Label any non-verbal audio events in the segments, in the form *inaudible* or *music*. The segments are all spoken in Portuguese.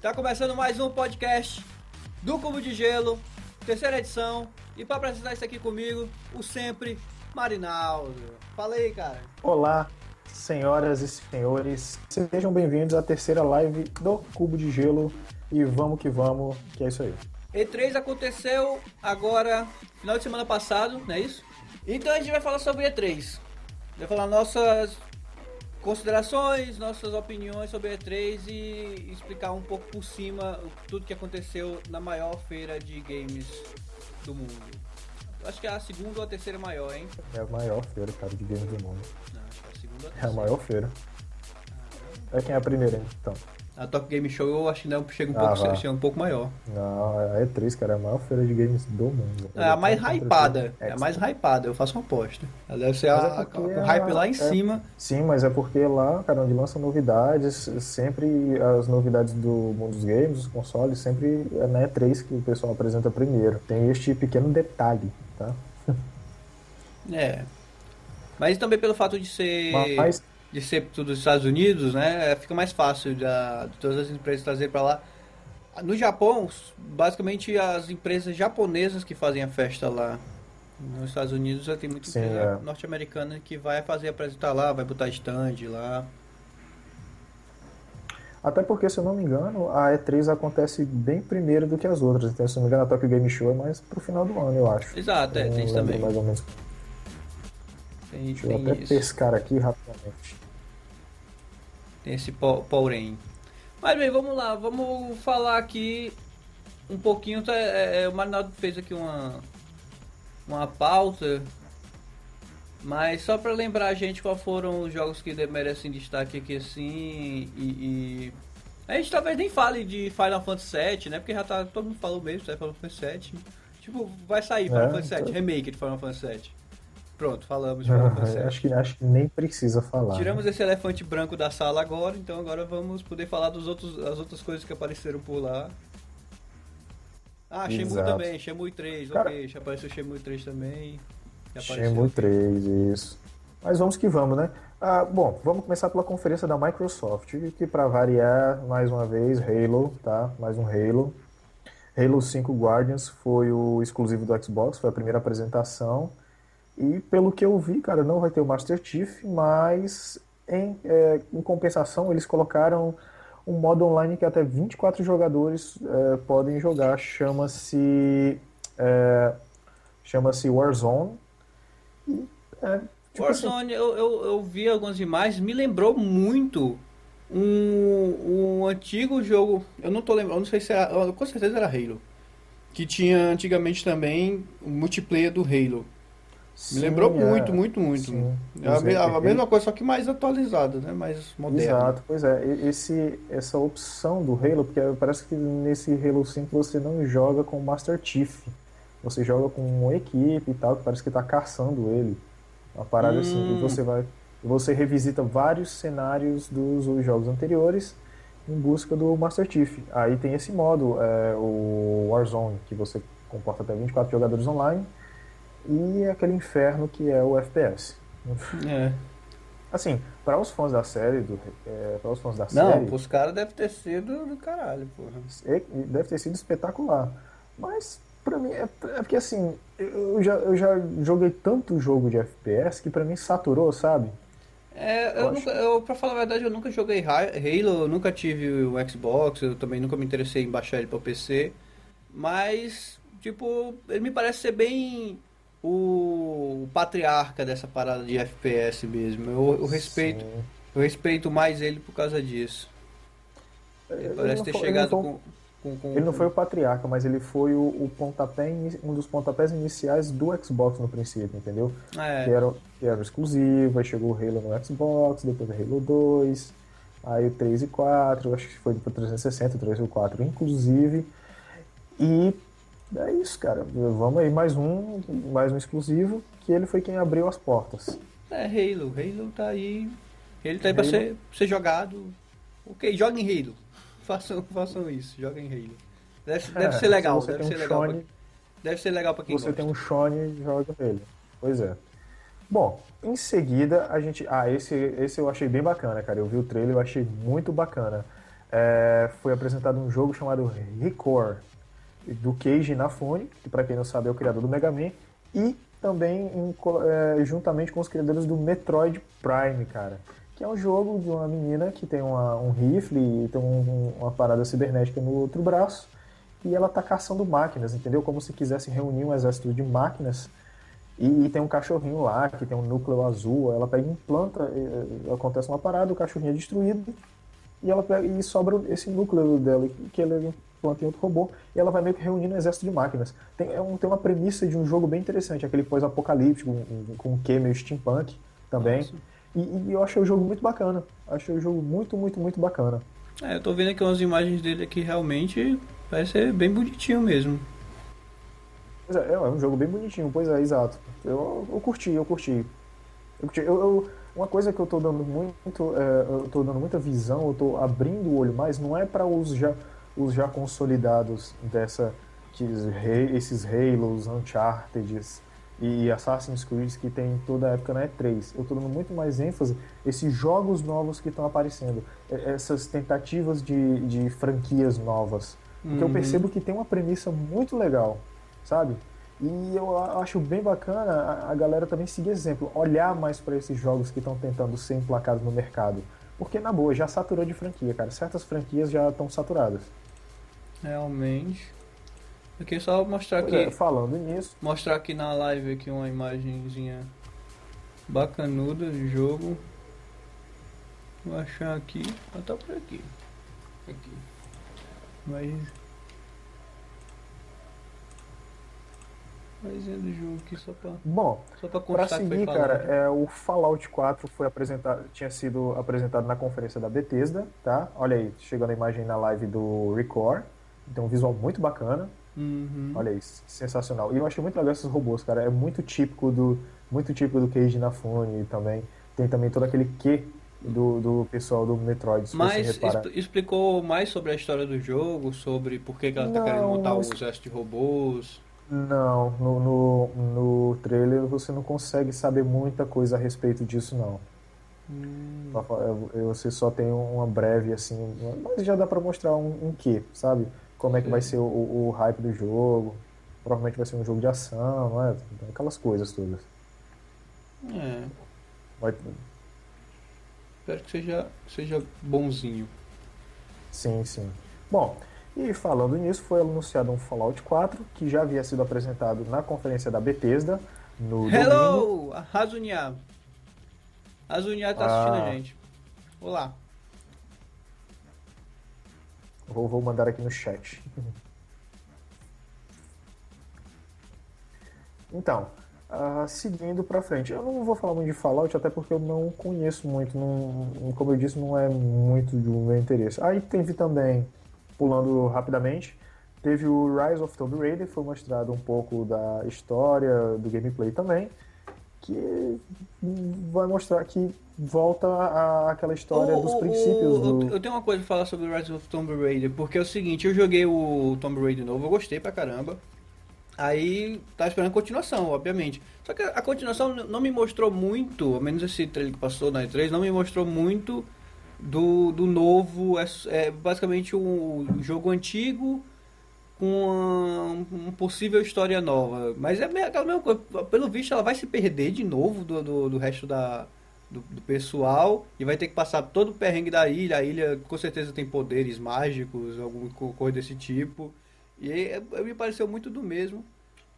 Tá começando mais um podcast do Cubo de Gelo, terceira edição. E para apresentar isso aqui comigo, o sempre Marinaldo. Fala aí, cara. Olá, senhoras e senhores. Sejam bem-vindos à terceira live do Cubo de Gelo. E vamos que vamos, que é isso aí. E3 aconteceu agora, final de semana passado, não é isso? Então a gente vai falar sobre E3. Vai falar nossas considerações, nossas opiniões sobre E3 e explicar um pouco por cima tudo que aconteceu na maior feira de games do mundo. Acho que é a segunda ou a terceira maior, hein? É a maior feira, cara, de games do mundo. Não, acho que é a segunda ou a É a terceira. maior feira. É quem é a primeira, então. A Top Game Show eu acho que ainda chega um, Ah, pouco, chega um pouco maior. Não, a E3, cara, é a maior feira de games do mundo. É a mais tá hypada. É a mais hypada, eu faço uma aposta. Ela deve ser a, é a- hype lá em é- cima. Sim, mas é porque lá, cara, onde lançam novidades, sempre as novidades do mundo dos games, os consoles, sempre é na E3 que o pessoal apresenta primeiro. Tem este pequeno detalhe, tá? É. Mas também pelo fato de ser Mas, de ser tudo dos Estados Unidos, né? Fica mais fácil da, de todas as empresas trazer para lá. No Japão, basicamente as empresas japonesas que fazem a festa lá. Nos Estados Unidos já tem muita Sim, empresa é. norte-americana que vai fazer apresentar lá, vai botar stand lá. até porque, se eu não me engano, a E3 acontece bem primeiro do que as outras. Então, se eu não me engano, a Tokyo Game Show é mais pro final do ano, eu acho. Exato, é, tem isso também. mais ou menos. Tem, eu tem até isso. pescar aqui rapidamente. Tem esse po- porém. Mas bem, vamos lá, vamos falar aqui um pouquinho. tá, é, é, o Marinaldo fez aqui uma, uma pauta, mas só para lembrar a gente quais foram os jogos que merecem destaque aqui assim. E, e- a gente talvez nem fale de Final Fantasy VII, né? Porque já tá, todo mundo falou mesmo, tá? Final Fantasy VII. Tipo, vai sair Final É, Fantasy VII, então. remake de Final Fantasy VII. Pronto, falamos de Final Fantasy VII. acho, que, acho que nem precisa falar. Tiramos né? esse elefante branco da sala agora, então agora vamos poder falar dos outros, das outras coisas que apareceram por lá. Ah, Shenmue Exato. também, Shenmue 3, Cara- ok, já apareceu Shenmue 3 também. Shenmue 3, isso. Mas vamos que vamos, né? Ah, bom, vamos começar pela conferência da Microsoft, que para variar, mais uma vez, Halo, tá? Mais um Halo. Halo 5 Guardians foi o exclusivo do Xbox, foi a primeira apresentação. E pelo que eu vi, cara, não vai ter o Master Chief, mas em, é, em compensação eles colocaram um modo online que até 24 jogadores é, podem jogar. Chama-se é, chama-se Warzone. E, é, tipo assim, Warzone, eu, eu, eu vi algumas imagens, me lembrou muito um, um antigo jogo, eu não tô lembrando, não sei se era, com certeza era Halo. Que tinha antigamente também o multiplayer do Halo. Me sim, lembrou é, muito, muito, muito. sim. É a, me- a mesma coisa, só que mais atualizada, né? Mais moderna. Exato, pois é. Esse, essa opção do Halo, porque parece que nesse Halo 5 você não joga com o Master Chief. Você joga com uma equipe e tal, que parece que tá caçando ele. Uma parada assim. Hum. E você vai. Você revisita vários cenários dos jogos anteriores em busca do Master Chief. Aí tem esse modo, é, o Warzone, que você comporta até 24 jogadores online. E aquele inferno que é o FPS. É. Assim, para os fãs da série, do, é, para os fãs da Não, série, pros caras deve ter sido do caralho, porra. deve ter sido espetacular. Mas pra mim é, é porque assim, eu já, eu já joguei tanto jogo de FPS que pra mim saturou, sabe? É, eu, Eu nunca, eu, pra falar a verdade, eu nunca joguei Halo, eu nunca tive o Xbox, eu também nunca me interessei em baixar ele pra PC. Mas, tipo, ele me parece ser bem o, o patriarca dessa parada de FPS mesmo. Eu, eu respeito, Sim. eu respeito mais ele por causa disso. Ele Ele parece não ter foi- ele chegado foi- com, com, com- Ele não foi o patriarca, mas ele foi o, o pontapé, um dos pontapés iniciais do Xbox no princípio, entendeu? Que É, era, que era exclusivo, aí chegou o Halo no Xbox, depois o Halo 2, aí o 3 e 4, acho que foi pro 360, o 3 e o 4 inclusive. E é isso, cara. Vamos aí, mais um, mais um exclusivo, que ele foi quem abriu as portas. é Halo. Halo tá aí. Ele tá aí pra Halo. ser, ser jogado. Ok, joga em Halo. *laughs* Façam, façam isso, joga em Halo. Deve, deve É, ser legal, deve ser um legal. Shone, Pra, deve ser legal pra quem você gosta. tem um Shone, joga ele. Pois é. Bom, em seguida a gente. Ah, esse, esse eu achei bem bacana, cara. Eu vi o trailer, eu achei muito bacana. é, foi apresentado um jogo chamado Record, do Keiji Inafune, que para quem não sabe é o criador do Mega Man, e também em, é, juntamente com os criadores do Metroid Prime, cara. Que é um jogo de uma menina que tem uma, um rifle e tem um, uma parada cibernética no outro braço e ela tá caçando máquinas, entendeu? Como se quisesse reunir um exército de máquinas e, e tem um cachorrinho lá que tem um núcleo azul, ela pega e implanta, e, acontece uma parada, o cachorrinho é destruído e ela pega, e sobra esse núcleo dela que ele planta em outro robô, e ela vai meio que reunindo um exército de máquinas. Tem, é um, tem uma premissa de um jogo bem interessante, aquele pós-apocalíptico, com, com um Q meio steampunk também. E, e, eu achei o jogo muito bacana. Achei o jogo muito, muito, muito bacana. É, eu tô vendo aqui umas imagens dele aqui realmente parece ser bem bonitinho mesmo. É, é um jogo bem bonitinho, pois é, exato. Eu, eu curti, eu curti. Eu curti. Eu, eu, uma coisa que eu tô dando muito, é, eu tô dando muita visão, eu tô abrindo o olho mais, não é para os já os já consolidados dessa que esses Halos, Uncharted e Assassin's Creed que tem toda a época na E3. Eu estou dando muito mais ênfase esses jogos novos que estão aparecendo, essas tentativas de, de franquias novas. Porque uhum. eu percebo que tem uma premissa muito legal, sabe? E eu acho bem bacana a galera também seguir exemplo, olhar mais para esses jogos que estão tentando ser emplacados no mercado. Porque, na boa, já saturou de franquia, cara. Certas franquias já estão saturadas. Realmente. Aqui só mostrar aqui. É, falando nisso. Mostrar aqui na live aqui uma imagenzinha bacanuda do jogo. Vou achar aqui. Tá por aqui. Aqui. Mas. Mas é do jogo aqui só pra. Bom, só pra, pra seguir, cara, é, o Fallout 4 foi apresentado, tinha sido apresentado na conferência da Bethesda, tá? Olha aí, chegando a imagem na live do Record. Tem um visual muito bacana. Uhum. Olha isso, sensacional. E eu achei muito legal esses robôs, cara. É muito típico do muito típico do Keiji Inafune também. Tem também todo aquele Q do, do pessoal do Metroid. Mas explicou mais sobre a história do jogo, sobre por que, que ela está querendo montar o exército de robôs. Não, no, no, no trailer você não consegue saber muita coisa a respeito disso não. Hum. Você só tem uma breve assim, mas já dá para mostrar um, um quê, sabe? como é que Sim. vai ser o, o, hype do jogo. Provavelmente vai ser um jogo de ação, não é? Aquelas coisas todas. É. Vai... Espero que seja, seja bonzinho. Sim, sim. Bom, e falando nisso, foi anunciado um Fallout 4 que já havia sido apresentado na conferência da Bethesda no Hello! Domingo. Razunia. Razunia tá assistindo ah. a gente. Olá. Vou, vou mandar aqui no chat. Então, uh, seguindo para frente, eu não vou falar muito de Fallout, até porque eu não conheço muito, não, como eu disse, não é muito do meu interesse. Aí teve também, pulando rapidamente, teve o Rise of Tomb Raider, foi mostrado um pouco da história, do gameplay também, que vai mostrar que volta àquela história oh, dos oh, princípios oh, do... Eu tenho uma coisa pra falar sobre Rise of Tomb Raider, porque é o seguinte, eu joguei o Tomb Raider novo, eu gostei pra caramba. Aí tá esperando continuação, obviamente. Só que a continuação não me mostrou muito, ao menos esse trailer que passou na E3, não me mostrou muito do, do novo. É, é basicamente um jogo antigo com uma, uma, possível história nova. Mas é aquela mesma coisa. Pelo visto, ela vai se perder de novo do, do, do resto da, do, do, pessoal e vai ter que passar todo o perrengue da ilha. A ilha com certeza tem poderes mágicos, alguma coisa desse tipo. E é, me pareceu muito do mesmo.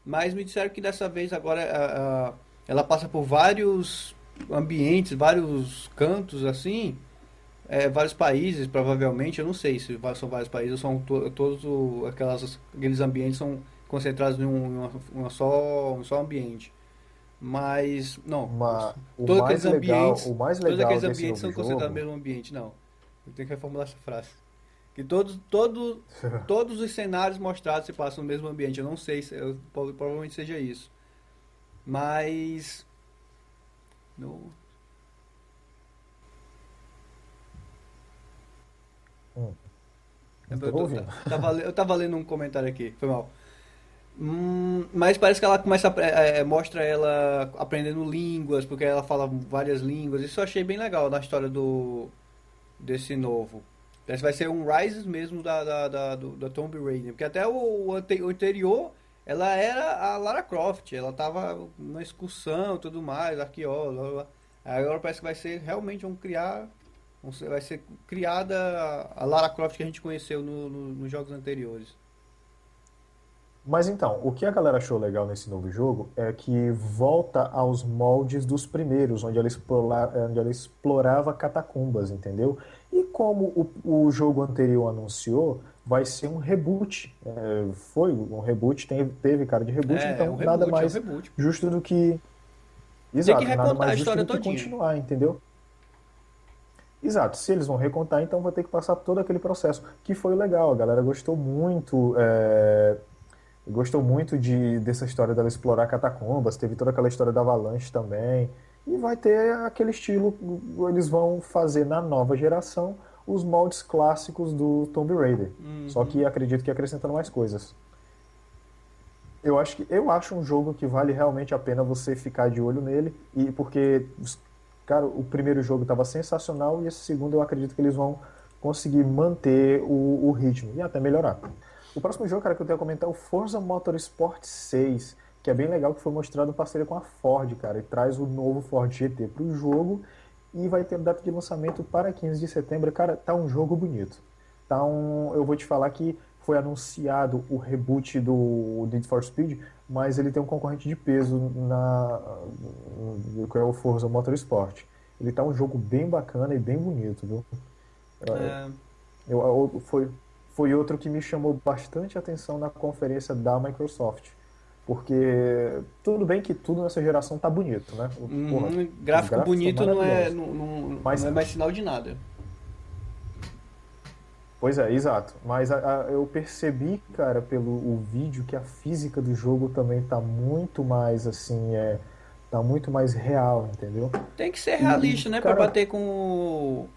Mas me disseram que dessa vez agora a, a, ela passa por vários ambientes, vários cantos assim. É, vários países, provavelmente, eu não sei se são vários países ou são to, todos o, aquelas, aqueles ambientes são concentrados em um, uma só, um só ambiente. Mas, não. Uma, todos aqueles legal, ambientes, o mais legal todos aqueles ambientes são concentrados no mesmo ambiente, não. Eu tenho que reformular essa frase. Que todos, todo, *laughs* todos os cenários mostrados se passam no mesmo ambiente. Eu não sei, se, eu, provavelmente seja isso. Mas. No... Hum. Eu, eu, eu, tava, eu tava lendo um comentário aqui, foi mal. Hum, mas parece que ela começa a, é, mostra ela aprendendo línguas, porque ela fala várias línguas. Isso eu achei bem legal na história do desse novo. Parece que vai ser um Rises mesmo da, da, da, do, da Tomb Raider. Porque até o, ante, o anterior, ela era a Lara Croft. Ela tava numa excursão e tudo mais, arqueóloga. Agora parece que vai ser realmente vão criar. Vai ser criada a Lara Croft que a gente conheceu no, no, nos jogos anteriores. Mas então, o que a galera achou legal nesse novo jogo é que volta aos moldes dos primeiros, onde ela, explora, onde ela explorava catacumbas, entendeu? E como o, o jogo anterior anunciou, vai ser um reboot. É, foi um reboot, tem, teve cara de reboot, é, então é um nada reboot, mais um justo do que. Exato, tem que nada mais justo do que todinha. continuar, entendeu? Exato, se eles vão recontar, então vai ter que passar todo aquele processo, que foi legal, a galera gostou muito. É gostou muito de, dessa história dela explorar catacumbas, teve toda aquela história da Avalanche também. E vai ter aquele estilo, eles vão fazer na nova geração os moldes clássicos do Tomb Raider. Uhum. Só que acredito que acrescentando mais coisas. Eu acho que eu acho um jogo que vale realmente a pena você ficar de olho nele e porque cara, o primeiro jogo estava sensacional e esse segundo eu acredito que eles vão conseguir manter o, o ritmo e até melhorar. O próximo jogo, cara, que eu tenho a comentar é o Forza Motorsport 6, que é bem legal, que foi mostrado em parceria com a Ford, cara, e traz o novo Ford GT para o jogo e vai ter data de lançamento para 15 de setembro. Cara, tá um jogo bonito. Tá um, eu vou te falar que foi anunciado o reboot do Need for Speed, mas ele tem um concorrente de peso na que é o Forza Motorsport. Ele tá um jogo bem bacana e bem bonito, viu? É... Eu, eu, foi, foi outro que me chamou bastante atenção na conferência da Microsoft. Porque tudo bem que tudo nessa geração tá bonito, né? Uhum, Porra, gráfico bonito não é, não, não, Mas, não é mais sinal de nada. Pois é, exato. Mas a, a, eu percebi, cara, pelo o vídeo, que a física do jogo também tá muito mais assim, é, tá muito mais real, entendeu? Tem que ser realista, e, né? Cara, pra bater com o,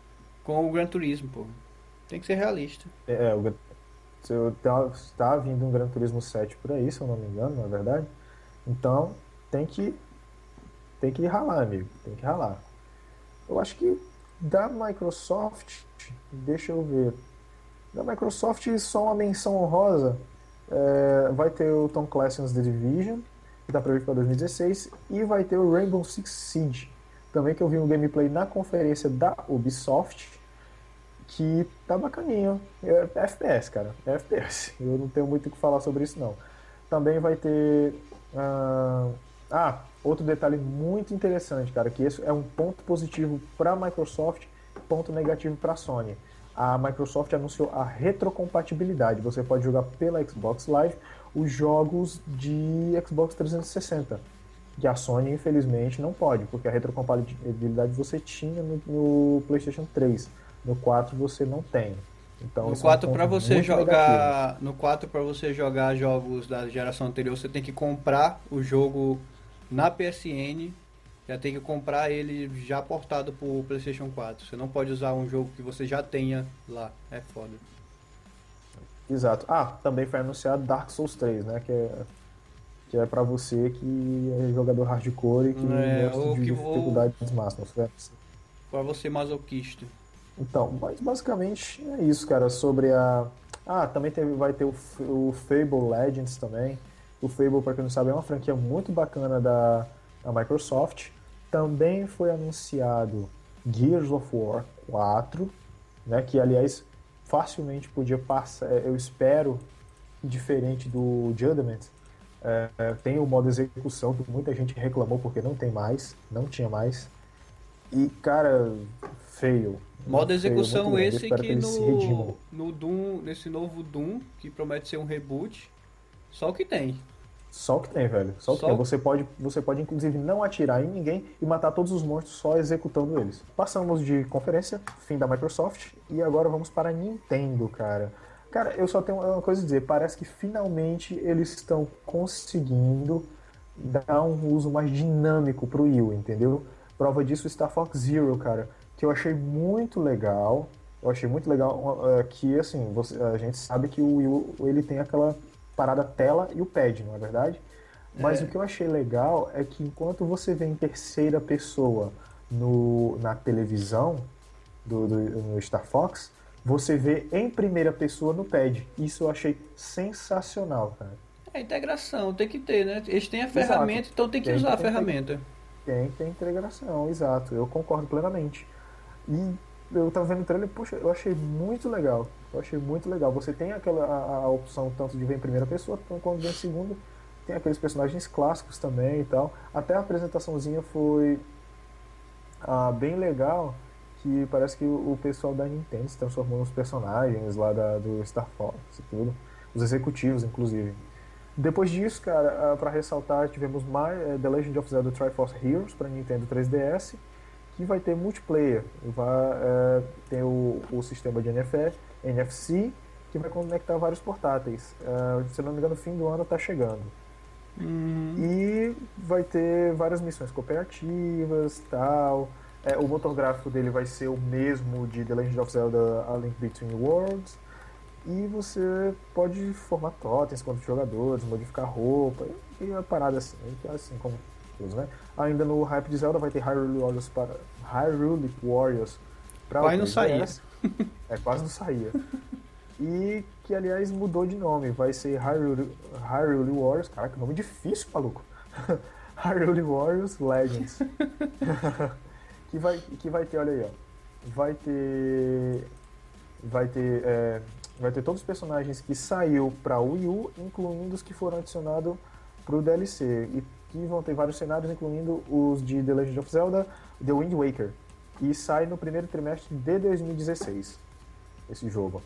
com o Gran Turismo, pô. Tem que ser realista. É, é o, está tá vindo um Gran Turismo 7 por aí, se eu não me engano, na é verdade. Então, tem que tem que ralar, amigo. Tem que ralar. Eu acho que da Microsoft, deixa eu ver. Da Microsoft, só uma menção honrosa. É, vai ter o Tom Clancy's The Division, que está previsto para 2016, e vai ter o Rainbow Six Siege, também que eu vi um gameplay na conferência da Ubisoft, que tá bacaninho. É, é FPS, cara. É FPS. *laughs* Eu não tenho muito o que falar sobre isso, não. Também vai ter. Uh... Ah, outro detalhe muito interessante, cara, que isso é um ponto positivo para a Microsoft, ponto negativo para a Sony. A Microsoft anunciou a retrocompatibilidade. Você pode jogar pela Xbox Live os jogos de Xbox 360. Que a Sony, infelizmente, não pode, porque a retrocompatibilidade você tinha no, no PlayStation 3. No 4 você não tem. Então, no 4 é um para você jogar, negativo. no 4 para você jogar jogos da geração anterior, você tem que comprar o jogo na PSN, já tem que comprar ele já portado pro PlayStation 4. Você não pode usar um jogo que você já tenha lá. É foda. Exato. Ah, também foi anunciado Dark Souls 3, né, que é que é para você que é jogador hardcore e que é, gosta de que dificuldades vou... máximas. Para você masoquista. Então, mas basicamente é isso, cara, sobre a... Ah, também teve, vai ter o, o Fable Legends também. O Fable, para quem não sabe, é uma franquia muito bacana da, da Microsoft. Também foi anunciado Gears of War 4, né, que aliás facilmente podia passar, é, eu espero, diferente do Judgment, é, é, tem o modo execução que muita gente reclamou porque não tem mais, não tinha mais. E, cara, feio, Modo execução esse que, que no, no Doom, nesse novo Doom, que promete ser um reboot, só o que tem. Só o que tem, velho. Só o que tem. Você pode, você pode, inclusive, não atirar em ninguém e matar todos os monstros só executando eles. Passamos de conferência, fim da Microsoft, e agora vamos para a Nintendo, cara. Cara, eu só tenho uma coisa a dizer. Parece que finalmente eles estão conseguindo dar um uso mais dinâmico pro Wii, entendeu? Prova disso Star Fox Zero, cara que eu achei muito legal. Eu achei muito legal uh, que, assim, você, a gente sabe que o Wii ele tem aquela parada tela e o pad, não é verdade? Mas é. o que eu achei legal é que enquanto você vê em terceira pessoa no, na televisão do, do, no Star Fox, você vê em primeira pessoa no pad. Isso eu achei sensacional, cara. É integração, tem que ter, né? Eles têm a ferramenta, exato. então tem que tem, usar tem, a ferramenta. Tem que ter integração, exato. Eu concordo plenamente. E eu tava vendo o trailer, poxa, eu achei muito legal. Eu achei muito legal. Você tem aquela a, a opção tanto de ver em primeira pessoa, quanto ver em segunda. Tem aqueles personagens clássicos também e tal. Até a apresentaçãozinha foi ah, bem legal, que parece que o, o pessoal da Nintendo se transformou nos personagens lá da, do Star Fox e tudo. Os executivos, inclusive. Depois disso, cara, ah, para ressaltar, tivemos mais eh, The Legend of Zelda Triforce Heroes para Nintendo 3DS, que vai ter multiplayer, vai é, ter o, o sistema de NFS, NFC, que vai conectar vários portáteis. É, se não me engano, no fim do ano está chegando. Hum. E vai ter várias missões cooperativas tal. É, o motor gráfico dele vai ser o mesmo de The Legend of Zelda A Link Between Worlds. E você pode formar totens contra jogadores, modificar roupa e a parada assim, assim como todos, né? Ainda no hype de Zelda vai ter Hyrule Warriors para Hyrule Warriors para Quase não saía. É, quase não saía. E que aliás mudou de nome, vai ser Hyrule, Hyrule Warriors, cara, que nome difícil, maluco. *laughs* Hyrule Warriors Legends. *laughs* que vai que vai ter, olha aí, ó. Vai ter vai ter é, vai ter todos os personagens que saiu para Wii U, incluindo os que foram adicionados para o DLC e que vão ter vários cenários, incluindo os de The Legend of Zelda, The Wind Waker, e sai no primeiro trimestre de 2016 esse jogo.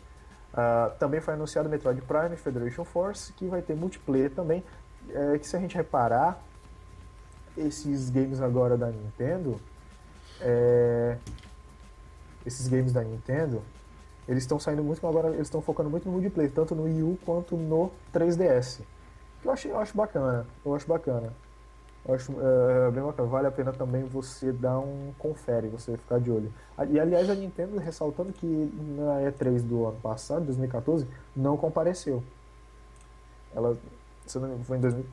Uh, também foi anunciado Metroid Prime Federation Force, que vai ter multiplayer também. É, que se a gente reparar, esses games agora da Nintendo, é, esses games da Nintendo, eles estão saindo muito agora, eles estão focando muito no multiplayer, tanto no Wii U quanto no 3DS. Que eu acho, eu acho bacana, eu acho bacana. Eu acho é, bem bacana. Vale a pena também você dar um confere, você ficar de olho. E aliás, a Nintendo ressaltando que na E3 do ano passado, 2014, não compareceu. Ela, se não foi em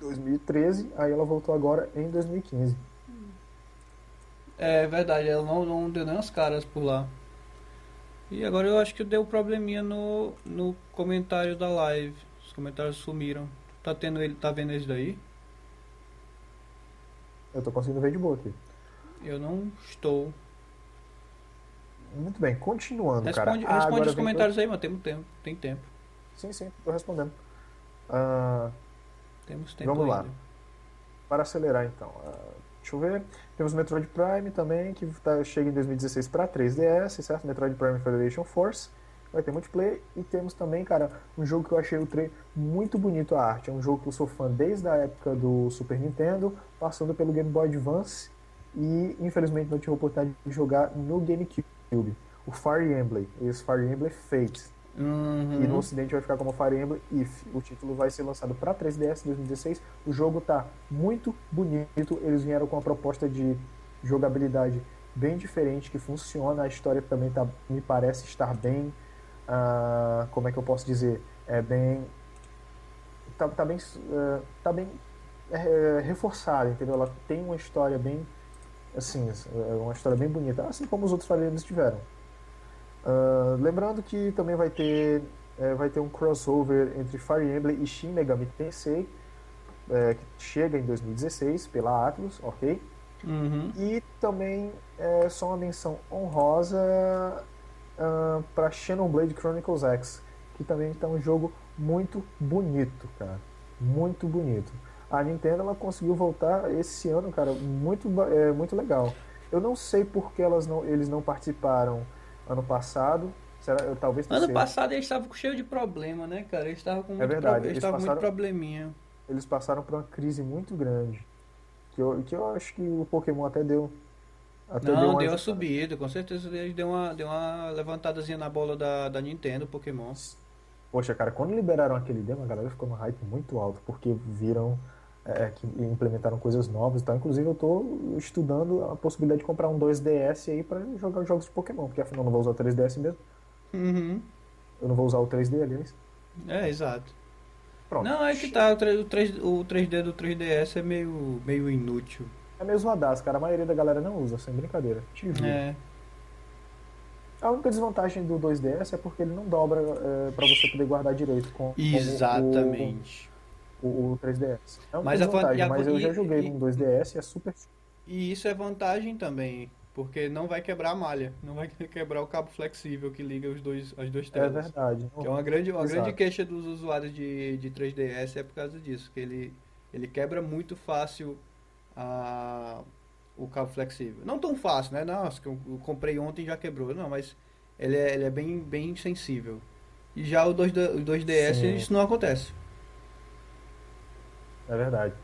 2013, aí ela voltou agora em 2015. É verdade, ela não, não deu nem as caras por lá. E agora eu acho que deu probleminha no, no comentário da live. Os comentários sumiram. Tá tendo ele, tá vendo eles daí? Eu tô conseguindo ver de boa aqui. Eu não estou. Muito bem, continuando, responde, cara. Responde ah, os comentários aí, mano. Tem tempo. Tem tempo. Sim, sim, tô respondendo. Uh, Temos tempo. Vamos ainda. lá. Para acelerar então. Uh, deixa eu ver. Temos Metroid Prime também, que tá, chega em 2016 para 3DS, certo? Metroid Prime Federation Force vai ter multiplayer. E temos também, cara, um jogo que eu achei o muito bonito a arte. É um jogo que eu sou fã desde a época do Super Nintendo, passando pelo Game Boy Advance e infelizmente não tive a oportunidade de jogar no GameCube. O Fire Emblem, esse Fire Emblem Fate. Uhum. E no ocidente vai ficar como Fire Emblem If. O título vai ser lançado para 3DS em 2016. O jogo tá muito bonito. Eles vieram com uma proposta de jogabilidade bem diferente que funciona. A história também tá, me parece estar bem uh, como é que eu posso dizer, é bem tá, tá bem uh, tá bem é, reforçada, entendeu? Ela tem uma história bem assim, é uma história bem bonita, assim como os outros Fire tiveram. Uh, lembrando que também vai ter é, vai ter um crossover entre Fire Emblem e Shin Megami Tensei é, que chega em 2016 pela Atlus, ok? Uhum. E também é só uma menção honrosa uh, para Xenoblade Chronicles X, que também está um jogo muito bonito, cara, muito bonito. A Nintendo ela conseguiu voltar esse ano, cara, muito é, muito legal. Eu não sei por que elas não, eles não participaram ano passado. Será, talvez ano passado eles estavam cheio de problema, né, cara? Eles estavam com é muito, é verdade, pro... eles, eles passaram, muito probleminha. Eles passaram por uma crise muito grande. Que eu, que eu acho que o Pokémon até deu não, deu uma, subida, com certeza ele deu uma, deu uma levantadazinha na bola da, da Nintendo, Pokémon. Poxa, cara, quando liberaram aquele demo, a galera ficou no hype muito alto, porque viram é, que implementaram coisas novas e tal. Inclusive, eu tô estudando a possibilidade de comprar um 2DS aí para jogar jogos de Pokémon, porque afinal eu não vou usar o 3DS mesmo. Uhum. Eu não vou usar o 3D, aliás. É, exato. Pronto. Não, é que tá, o 3, o 3D do 3DS é meio, meio inútil. É mesmo a DAS, cara. A maioria da galera não usa, sem brincadeira. Te É. A única desvantagem do 2DS é porque ele não dobra é, para você poder guardar direito com Exatamente. O, o, o 3DS. É uma mas desvantagem, a, mas eu já joguei no 2DS e é super. E isso é vantagem também, porque não vai quebrar a malha, não vai *laughs* quebrar o cabo flexível que liga os dois, as duas telas. É verdade. Que é uma grande, uma grande queixa dos usuários de, de 3DS é por causa disso, que ele, ele quebra muito fácil a o cabo flexível. Não tão fácil, né? Nossa, que eu comprei ontem e já quebrou. Não, mas ele é, ele é bem, bem sensível. E já o 2, o 2DS Sim. isso não acontece. É verdade.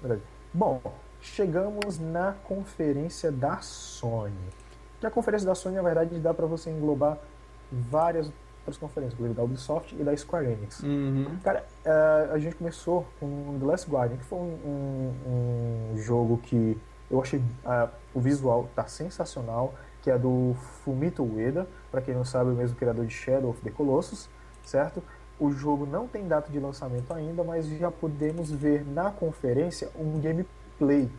verdade. Bom, chegamos na conferência da Sony. Que a conferência da Sony, na verdade, dá para você englobar várias outras conferências, inclusive da Ubisoft e da Square Enix. Uhum. Cara, uh, a gente começou com The Last Guardian, que foi um, um, um jogo que eu achei uh, o visual tá sensacional, que é do Fumito Ueda, para quem não sabe, o mesmo criador de Shadow of the Colossus, certo? O jogo não tem data de lançamento ainda, mas já podemos ver na conferência um gameplay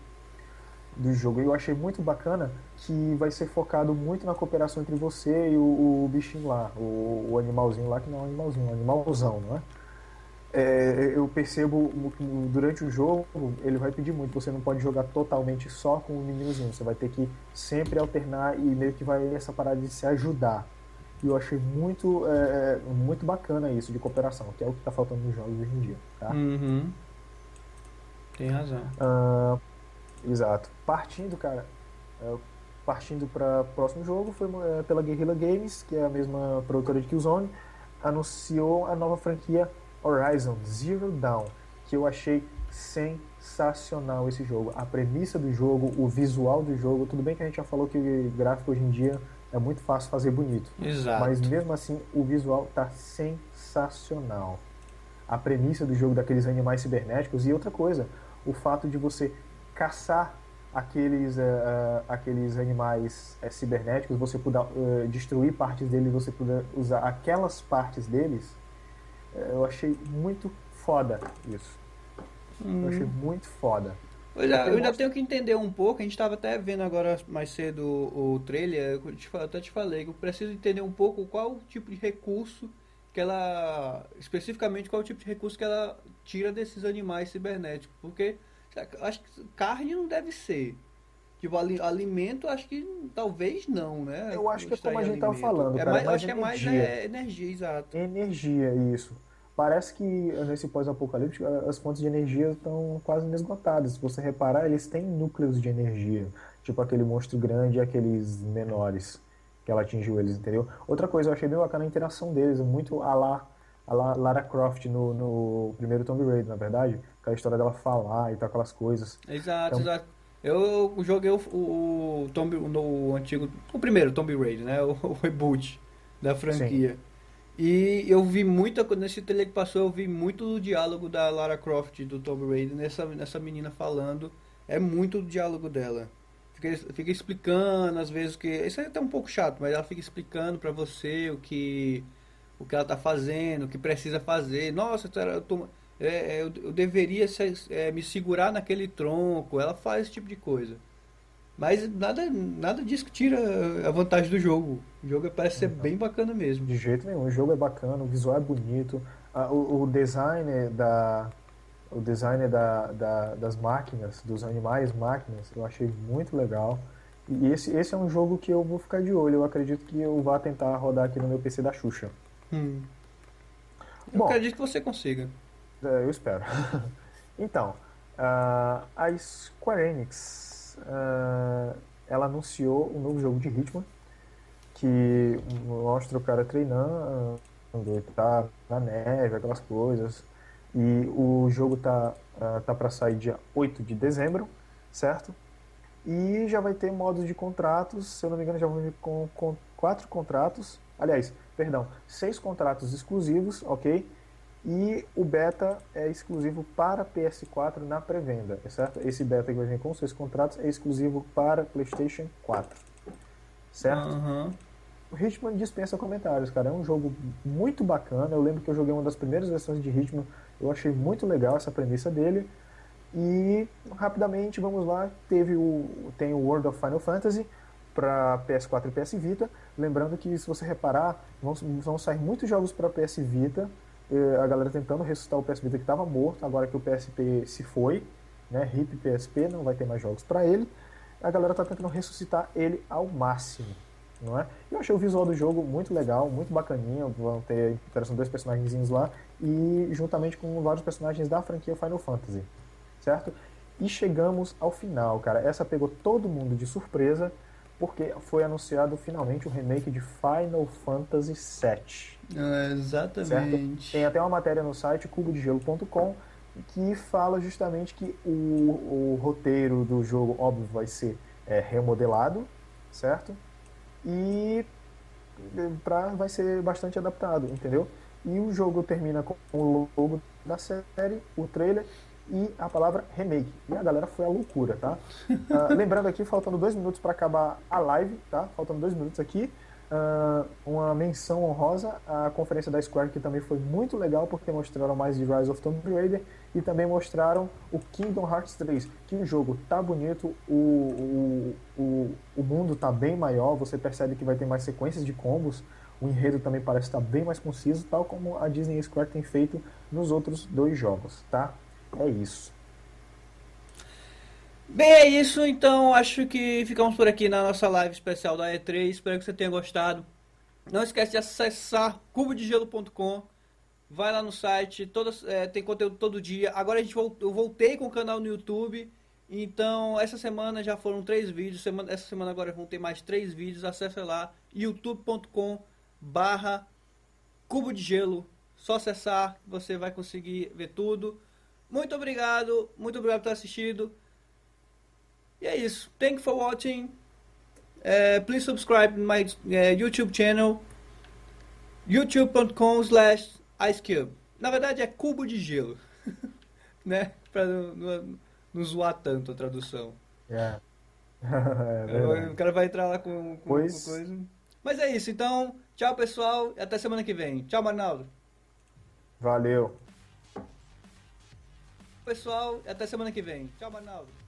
do jogo. Eu achei muito bacana que vai ser focado muito na cooperação entre você e o, o bichinho lá, o, o, animalzinho lá, que não é um animalzinho, é um animalzão, não é? é, eu percebo durante o jogo, ele vai pedir muito. Você não pode jogar totalmente só com o meninozinho. Você vai ter que sempre alternar e meio que vai essa parada de se ajudar. E eu achei muito, é, muito bacana isso de cooperação, que é o que está faltando nos jogos hoje em dia. Tá? Uhum. Tem razão. Uh, exato. Partindo, cara, uh, partindo para o próximo jogo, foi uh, pela Guerrilla Games, que é a mesma produtora de Killzone, anunciou a nova franquia Horizon Zero Dawn, que eu achei sensacional esse jogo. A premissa do jogo, o visual do jogo, tudo bem que a gente já falou que o gráfico hoje em dia é muito fácil fazer bonito. Exato. Mas mesmo assim, o visual tá sensacional. A premissa do jogo daqueles animais cibernéticos e outra coisa, o fato de você caçar aqueles, uh, uh, aqueles animais uh, cibernéticos, você puder destruir partes deles, você puder usar aquelas partes deles eu achei muito foda isso. Hum. Eu achei hum. muito foda. Pois é, eu ainda tenho que entender um pouco, a gente estava até vendo agora mais cedo o, o trailer, eu te, até te falei que eu preciso entender um pouco qual o tipo de recurso que ela. especificamente qual o tipo de recurso que ela tira desses animais cibernéticos. Porque acho que carne não deve ser. Tipo, alimento, acho que talvez não, né? Eu acho que é como a gente estava falando. É cara, mais, acho que é mais é, energia, exato. Energia, isso. Parece que nesse pós-apocalíptico as fontes de energia estão quase inesgotadas. Se você reparar, eles têm núcleos de energia, tipo aquele monstro grande e aqueles menores que ela atingiu eles, entendeu? Outra coisa, eu achei bem bacana a interação deles, muito a la, a la Lara Croft no, no primeiro Tomb Raider, na verdade, aquela história dela falar e tal, aquelas coisas. Exato, então, exato. Eu joguei o, o, o Tomb, no antigo, o primeiro Tomb Raider, né? *laughs* O, o reboot da franquia. Sim. E eu vi muita nesse trailer que passou, eu vi muito do diálogo da Lara Croft do Tomb Raider nessa, nessa menina falando. É muito o diálogo dela. Fica, fica explicando, às vezes, que. Isso é até um pouco chato, mas ela fica explicando para você o que. O que ela tá fazendo, o que precisa fazer. Nossa, eu, tô, é, é, eu, eu deveria é, me segurar naquele tronco. Ela faz esse tipo de coisa. Mas nada, nada disso que tira a vantagem do jogo. O jogo parece ser bem bacana mesmo. De jeito nenhum, o jogo é bacana, o visual é bonito, o, o design da o design da, da, das máquinas, dos animais máquinas, eu achei muito legal. E esse, esse é um jogo que eu vou ficar de olho. Eu acredito que eu vá tentar rodar aqui no meu PC da Xuxa. Hum. Eu Bom, acredito que você consiga. É, eu espero. *laughs* então, uh, a Square Enix uh, ela anunciou um novo jogo de Hitman que mostra o cara treinando, tá na neve, aquelas coisas. E o jogo tá, uh, tá para sair dia 8 de dezembro, certo? E já vai ter modos de contratos, se eu não me engano, já vão vir com, com quatro contratos. Aliás, perdão, seis contratos exclusivos, ok? E o beta é exclusivo para PS4 na pré-venda, é certo? Esse beta que vai vir com seus contratos é exclusivo para PlayStation 4, certo? Uhum. O Hitman dispensa comentários, cara. É um jogo muito bacana. Eu lembro que eu joguei uma das primeiras versões de Hitman. Eu achei muito legal essa premissa dele. E rapidamente, vamos lá, teve o tem o World of Final Fantasy, para PS4 e PS Vita. Lembrando que, se você reparar, vão, vão sair muitos jogos para PS Vita. Eh, a galera tentando ressuscitar o PS Vita que estava morto, agora que o PSP se foi, né? RIP PSP, não vai ter mais jogos para ele. A galera está tentando ressuscitar ele ao máximo. Não é? Eu achei o visual do jogo muito legal, muito bacaninha. Vão ter interação dois personagens lá e juntamente com vários personagens da franquia Final Fantasy, certo? E chegamos ao final, cara. Essa pegou todo mundo de surpresa porque foi anunciado finalmente o remake de Final Fantasy VII. É, exatamente. Certo? Tem até uma matéria no site cubodegelo.com que fala justamente que o, o roteiro do jogo, óbvio, vai ser é, remodelado, certo? E pra, vai ser bastante adaptado, entendeu? E o jogo termina com o logo da série, o trailer e a palavra remake. E a galera foi a loucura, tá? Uh, *laughs* lembrando aqui, faltando dois minutos para acabar a live, tá? Faltando dois minutos aqui. Uh, uma menção honrosa à conferência da Square, que também foi muito legal, porque mostraram mais de Rise of Tomb Raider e também mostraram o Kingdom Hearts 3, que o jogo tá bonito, o, o, o, o mundo tá bem maior, você percebe que vai ter mais sequências de combos, o enredo também parece estar bem mais conciso, tal como a Disney Square tem feito nos outros dois jogos, tá? É isso. Bem, é isso. Então, acho que ficamos por aqui na nossa live especial da E3. Espero que você tenha gostado. Não esquece de acessar cubodegelo.com. Vai lá no site, é, tem conteúdo todo dia. Agora a gente voltou, eu voltei com o canal no YouTube. Então, essa semana já foram três vídeos. Semana, essa semana agora vão ter mais três vídeos. Acesse lá, youtube.com barra Cubo de Gelo. Só acessar, você vai conseguir ver tudo. Muito obrigado, muito obrigado por ter assistido. E é isso. Thank you for watching. Uh, please subscribe my uh, YouTube channel youtube.com slash icecube na verdade é cubo de gelo *laughs* né? Pra não, não, não, zoar tanto a tradução. Yeah. é *laughs* o cara vai entrar lá com, com, pois... com coisa. Mas é isso. Então tchau pessoal. E até semana que vem. Tchau Marnaldo valeu pessoal, até semana que vem. Tchau, Manaldo.